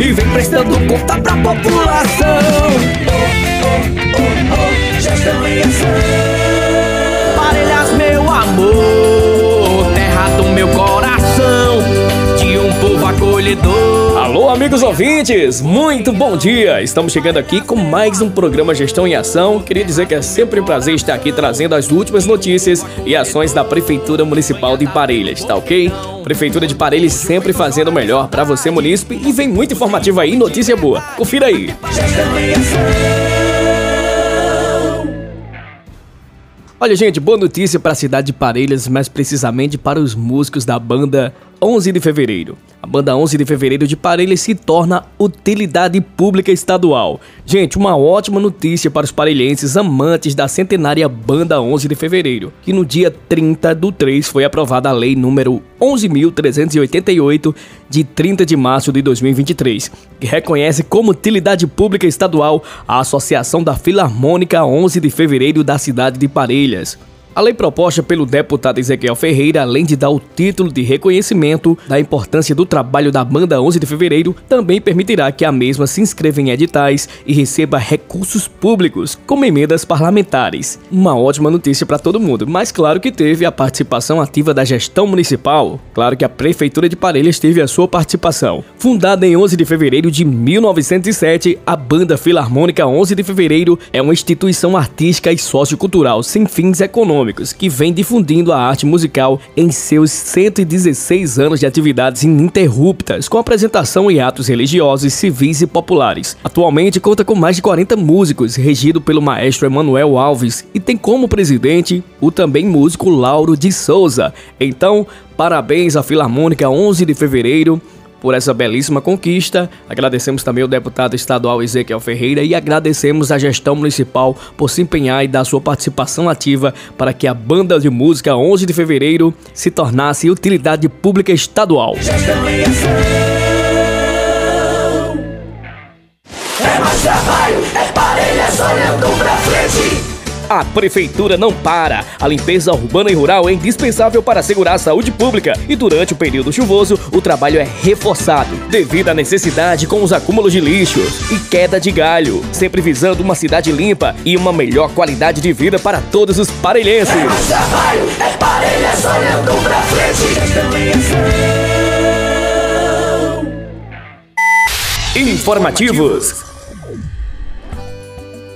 E vem prestando conta pra população gestão em ação. Amigos ouvintes, muito bom dia! Estamos chegando aqui com mais um programa Gestão em Ação. Queria dizer que é sempre um prazer estar aqui trazendo as últimas notícias e ações da Prefeitura Municipal de Parelhas, tá ok? Prefeitura de Parelhas sempre fazendo o melhor para você, munícipe, e vem muito informativo aí, notícia boa. Confira aí. Olha, gente, boa notícia para a cidade de Parelhas, mais precisamente para os músicos da banda 11 de fevereiro. A banda 11 de fevereiro de Parelhas se torna utilidade pública estadual. Gente, uma ótima notícia para os parelhenses amantes da centenária banda 11 de fevereiro, que no dia 30 do 3 foi aprovada a lei número 11.388 de 30 de março de 2023, que reconhece como utilidade pública estadual a Associação da Filarmônica 11 de fevereiro da cidade de Parelhas. A lei proposta pelo deputado Ezequiel Ferreira, além de dar o título de reconhecimento da importância do trabalho da banda 11 de fevereiro, também permitirá que a mesma se inscreva em editais e receba recursos públicos, como emendas parlamentares. Uma ótima notícia para todo mundo, mas claro que teve a participação ativa da gestão municipal. Claro que a Prefeitura de Parelhas teve a sua participação. Fundada em 11 de fevereiro de 1907, a Banda Filarmônica 11 de Fevereiro é uma instituição artística e sociocultural sem fins econômicos que vem difundindo a arte musical em seus 116 anos de atividades ininterruptas, com apresentação em atos religiosos, civis e populares. Atualmente conta com mais de 40 músicos, regido pelo maestro Emanuel Alves, e tem como presidente o também músico Lauro de Souza. Então, parabéns à Filarmônica 11 de fevereiro por essa belíssima conquista. Agradecemos também ao deputado estadual Ezequiel Ferreira e agradecemos à gestão municipal por se empenhar e dar sua participação ativa para que a banda de música 11 de fevereiro se tornasse utilidade pública estadual. É mais trabalho, é parelhas olhando pra frente. A prefeitura não para. A limpeza urbana e rural é indispensável para assegurar a saúde pública e durante o período chuvoso o trabalho é reforçado devido à necessidade com os acúmulos de lixos e queda de galho, sempre visando uma cidade limpa e uma melhor qualidade de vida para todos os parelhenses. É trabalho, é olhando frente. Informativos.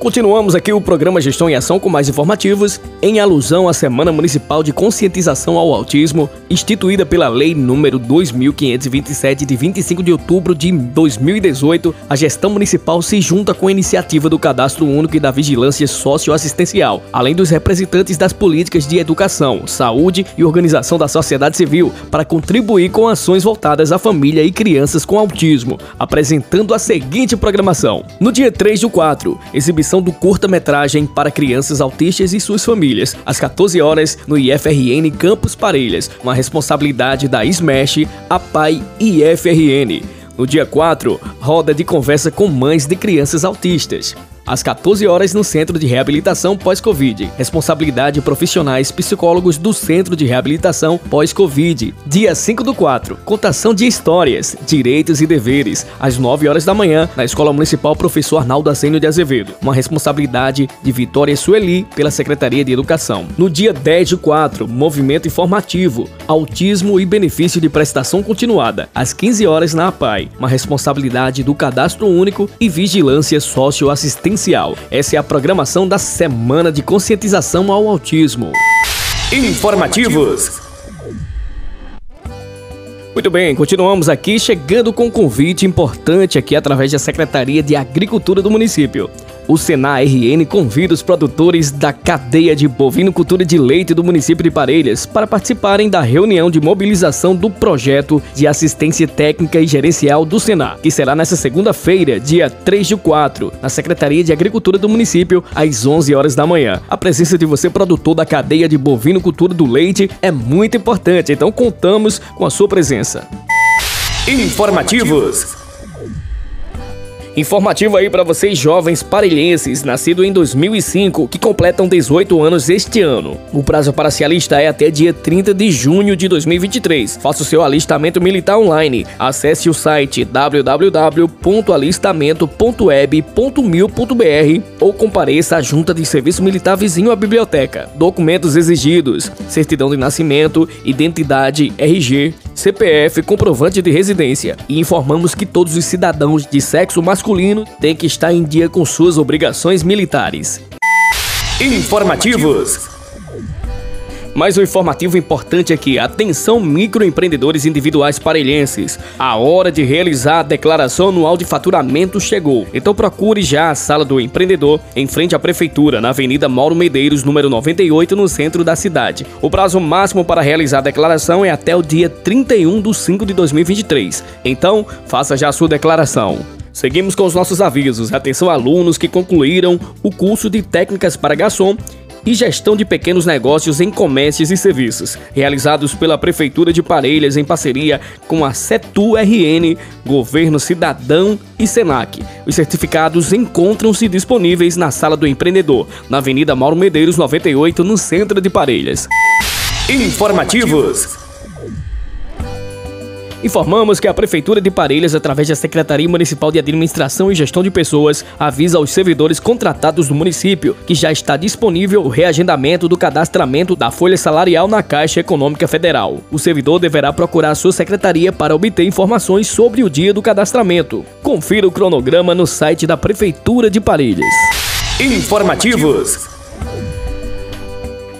Continuamos aqui o programa Gestão em Ação com mais informativos, em alusão à Semana Municipal de Conscientização ao Autismo, instituída pela Lei número 2527 de 25 de outubro de 2018. A gestão municipal se junta com a iniciativa do Cadastro Único e da Vigilância Socioassistencial, além dos representantes das políticas de educação, saúde e organização da sociedade civil, para contribuir com ações voltadas à família e crianças com autismo, apresentando a seguinte programação: no dia 3 do 4, exibição do curta-metragem para crianças autistas e suas famílias, às 14 horas no IFRN Campos Parelhas, uma responsabilidade da SMASH, a PAI IFRN. No dia 4, roda de conversa com mães de crianças autistas às 14 horas no Centro de Reabilitação Pós-Covid. Responsabilidade profissionais psicólogos do Centro de Reabilitação Pós-Covid. Dia 5 do 4. Contação de histórias, direitos e deveres. Às 9 horas da manhã, na Escola Municipal Professor Arnaldo Assenio de Azevedo. Uma responsabilidade de Vitória Sueli pela Secretaria de Educação. No dia 10 do 4, movimento informativo, autismo e benefício de prestação continuada. Às 15 horas na APAI. Uma responsabilidade do Cadastro Único e Vigilância Socioassistencial essa é a programação da Semana de Conscientização ao Autismo. Informativos. Muito bem, continuamos aqui chegando com um convite importante aqui através da Secretaria de Agricultura do município. O Senar RN convida os produtores da cadeia de bovinocultura de leite do município de Parelhas para participarem da reunião de mobilização do projeto de assistência técnica e gerencial do Senar, que será nesta segunda-feira, dia 3 de 4, na Secretaria de Agricultura do município, às 11 horas da manhã. A presença de você, produtor da cadeia de bovinocultura do leite, é muito importante, então contamos com a sua presença. Informativos. Informativo aí para vocês jovens parelhenses, nascido em 2005, que completam 18 anos este ano. O prazo para se alistar é até dia 30 de junho de 2023. Faça o seu alistamento militar online. Acesse o site www.alistamento.web.mil.br ou compareça à Junta de Serviço Militar vizinho à biblioteca. Documentos exigidos: certidão de nascimento, identidade, RG, CPF, comprovante de residência. E informamos que todos os cidadãos de sexo masculino têm que estar em dia com suas obrigações militares. Informativos. Mais um informativo importante aqui. Atenção microempreendedores individuais parelhenses. A hora de realizar a declaração anual de faturamento chegou. Então procure já a sala do empreendedor em frente à prefeitura, na Avenida Mauro Medeiros, número 98, no centro da cidade. O prazo máximo para realizar a declaração é até o dia 31 de 5 de 2023. Então, faça já a sua declaração. Seguimos com os nossos avisos. Atenção alunos que concluíram o curso de técnicas para garçom e gestão de pequenos negócios em comércios e serviços, realizados pela Prefeitura de Parelhas em parceria com a CETU-RN, Governo Cidadão e Senac. Os certificados encontram-se disponíveis na Sala do Empreendedor, na Avenida Mauro Medeiros 98, no centro de Parelhas. Informativos. Informamos que a Prefeitura de Parelhas, através da Secretaria Municipal de Administração e Gestão de Pessoas, avisa aos servidores contratados do município que já está disponível o reagendamento do cadastramento da folha salarial na Caixa Econômica Federal. O servidor deverá procurar a sua secretaria para obter informações sobre o dia do cadastramento. Confira o cronograma no site da Prefeitura de Parelhas. Informativos.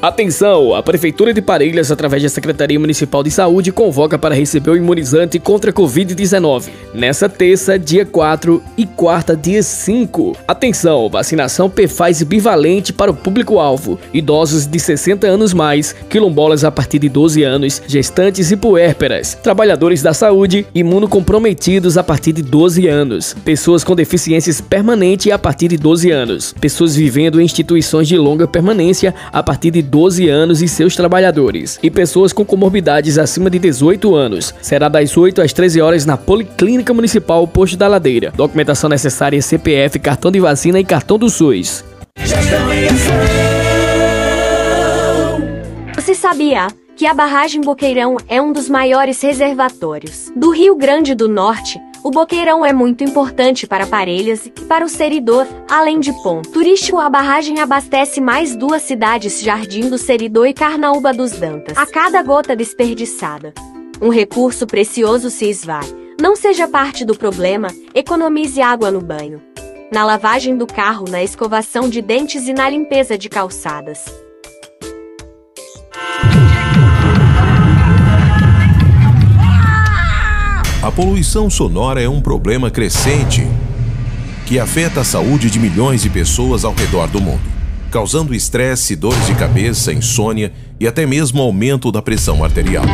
Atenção! A Prefeitura de Parelhas, através da Secretaria Municipal de Saúde, convoca para receber o imunizante contra a Covid-19 nessa terça, dia 4 e quarta, dia 5. Atenção! Vacinação Pfaz bivalente para o público-alvo: idosos de 60 anos mais, quilombolas a partir de 12 anos, gestantes e puérperas, trabalhadores da saúde, imunocomprometidos a partir de 12 anos, pessoas com deficiências permanentes a partir de 12 anos, pessoas vivendo em instituições de longa permanência a partir de 12 anos e seus trabalhadores, e pessoas com comorbidades acima de 18 anos. Será das 8 às 13 horas na Policlínica Municipal Posto da Ladeira. Documentação necessária: CPF, cartão de vacina e cartão do SUS. Você sabia? que a barragem Boqueirão é um dos maiores reservatórios do Rio Grande do Norte, o Boqueirão é muito importante para Parelhas e para o Seridor, além de ponto turístico. A barragem abastece mais duas cidades, Jardim do Seridor e Carnaúba dos Dantas. A cada gota desperdiçada, um recurso precioso se esvai. Não seja parte do problema, economize água no banho, na lavagem do carro, na escovação de dentes e na limpeza de calçadas. A poluição sonora é um problema crescente que afeta a saúde de milhões de pessoas ao redor do mundo, causando estresse, dores de cabeça, insônia e até mesmo aumento da pressão arterial.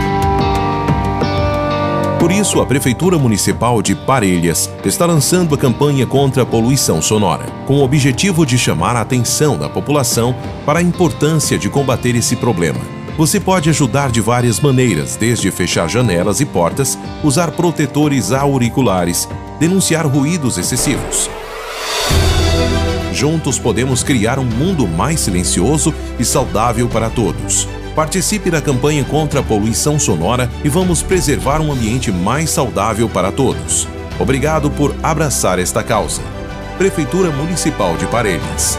Por isso, a Prefeitura Municipal de Parelhas está lançando a campanha contra a poluição sonora, com o objetivo de chamar a atenção da população para a importância de combater esse problema você pode ajudar de várias maneiras, desde fechar janelas e portas, usar protetores auriculares, denunciar ruídos excessivos. Juntos podemos criar um mundo mais silencioso e saudável para todos. Participe da campanha contra a poluição sonora e vamos preservar um ambiente mais saudável para todos. Obrigado por abraçar esta causa. Prefeitura Municipal de Parelhas.